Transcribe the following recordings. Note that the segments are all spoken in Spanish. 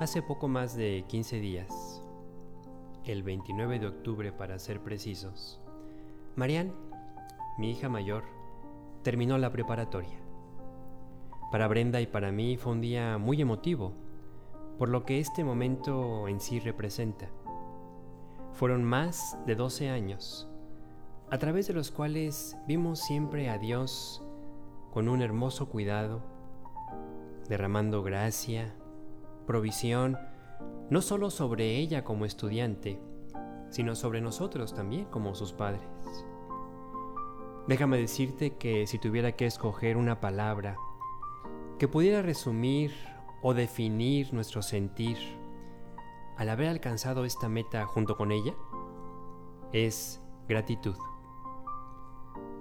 Hace poco más de 15 días, el 29 de octubre para ser precisos, Marianne, mi hija mayor, terminó la preparatoria. Para Brenda y para mí fue un día muy emotivo, por lo que este momento en sí representa. Fueron más de 12 años, a través de los cuales vimos siempre a Dios con un hermoso cuidado, derramando gracia, provisión, no solo sobre ella como estudiante, sino sobre nosotros también como sus padres. Déjame decirte que si tuviera que escoger una palabra que pudiera resumir o definir nuestro sentir al haber alcanzado esta meta junto con ella, es gratitud.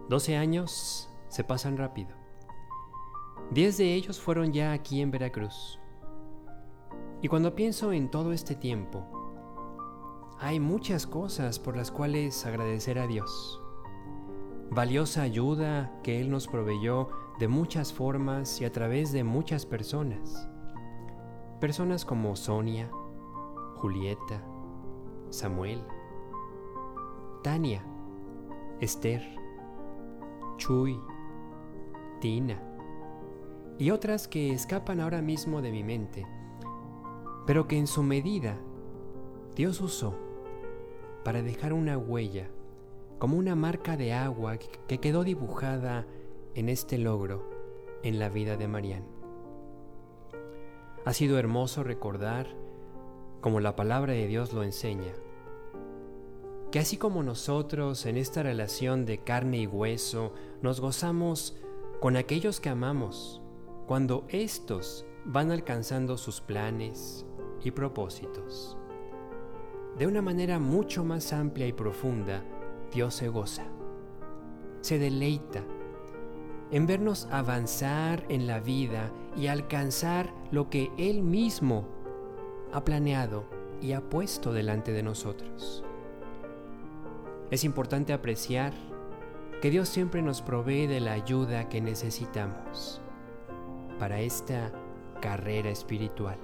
12 años se pasan rápido. Diez de ellos fueron ya aquí en Veracruz. Y cuando pienso en todo este tiempo, hay muchas cosas por las cuales agradecer a Dios. Valiosa ayuda que Él nos proveyó de muchas formas y a través de muchas personas. Personas como Sonia, Julieta, Samuel, Tania, Esther, Chuy, Tina y otras que escapan ahora mismo de mi mente pero que en su medida Dios usó para dejar una huella, como una marca de agua que quedó dibujada en este logro en la vida de Marianne. Ha sido hermoso recordar, como la palabra de Dios lo enseña, que así como nosotros en esta relación de carne y hueso nos gozamos con aquellos que amamos, cuando éstos van alcanzando sus planes, y propósitos. De una manera mucho más amplia y profunda, Dios se goza, se deleita en vernos avanzar en la vida y alcanzar lo que Él mismo ha planeado y ha puesto delante de nosotros. Es importante apreciar que Dios siempre nos provee de la ayuda que necesitamos para esta carrera espiritual.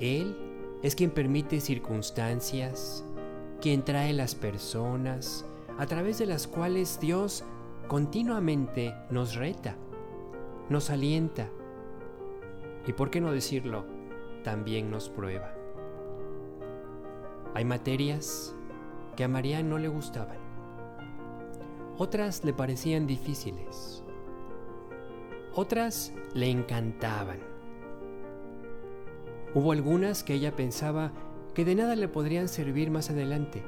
Él es quien permite circunstancias, quien trae las personas, a través de las cuales Dios continuamente nos reta, nos alienta y, por qué no decirlo, también nos prueba. Hay materias que a María no le gustaban, otras le parecían difíciles, otras le encantaban Hubo algunas que ella pensaba que de nada le podrían servir más adelante,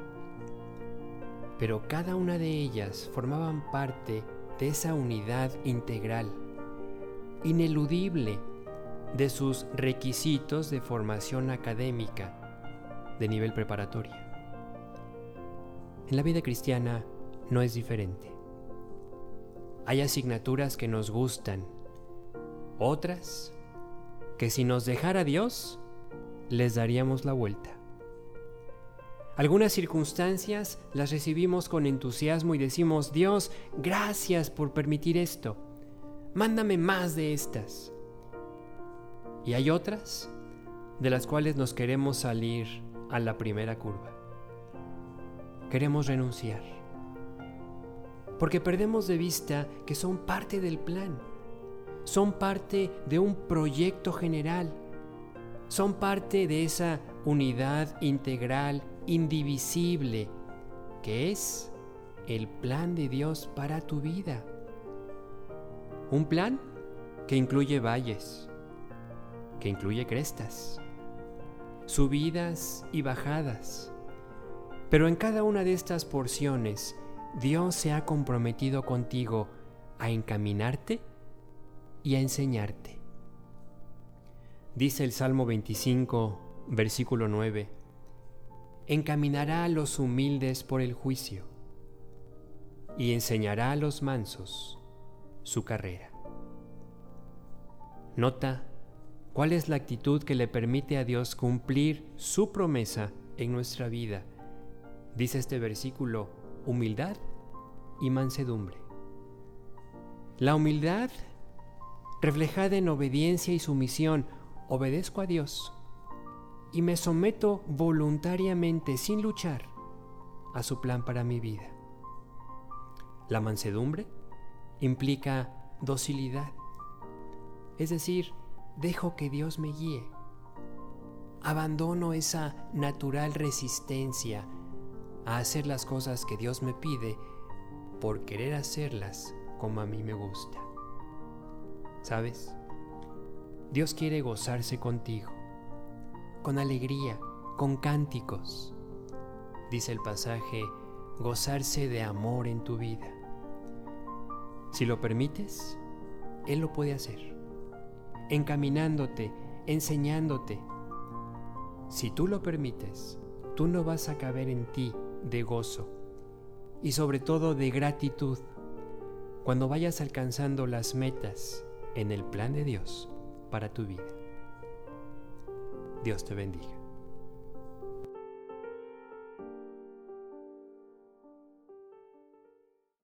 pero cada una de ellas formaban parte de esa unidad integral, ineludible de sus requisitos de formación académica de nivel preparatoria. En la vida cristiana no es diferente. Hay asignaturas que nos gustan, otras que si nos dejara Dios, les daríamos la vuelta. Algunas circunstancias las recibimos con entusiasmo y decimos, Dios, gracias por permitir esto. Mándame más de estas. Y hay otras de las cuales nos queremos salir a la primera curva. Queremos renunciar. Porque perdemos de vista que son parte del plan son parte de un proyecto general, son parte de esa unidad integral, indivisible, que es el plan de Dios para tu vida. Un plan que incluye valles, que incluye crestas, subidas y bajadas. Pero en cada una de estas porciones, Dios se ha comprometido contigo a encaminarte y a enseñarte. Dice el Salmo 25, versículo 9, encaminará a los humildes por el juicio y enseñará a los mansos su carrera. Nota cuál es la actitud que le permite a Dios cumplir su promesa en nuestra vida. Dice este versículo, humildad y mansedumbre. La humildad reflejada en obediencia y sumisión, obedezco a Dios y me someto voluntariamente, sin luchar, a su plan para mi vida. La mansedumbre implica docilidad, es decir, dejo que Dios me guíe. Abandono esa natural resistencia a hacer las cosas que Dios me pide por querer hacerlas como a mí me gusta. ¿Sabes? Dios quiere gozarse contigo, con alegría, con cánticos. Dice el pasaje, gozarse de amor en tu vida. Si lo permites, Él lo puede hacer, encaminándote, enseñándote. Si tú lo permites, tú no vas a caber en ti de gozo y sobre todo de gratitud cuando vayas alcanzando las metas en el plan de Dios para tu vida. Dios te bendiga.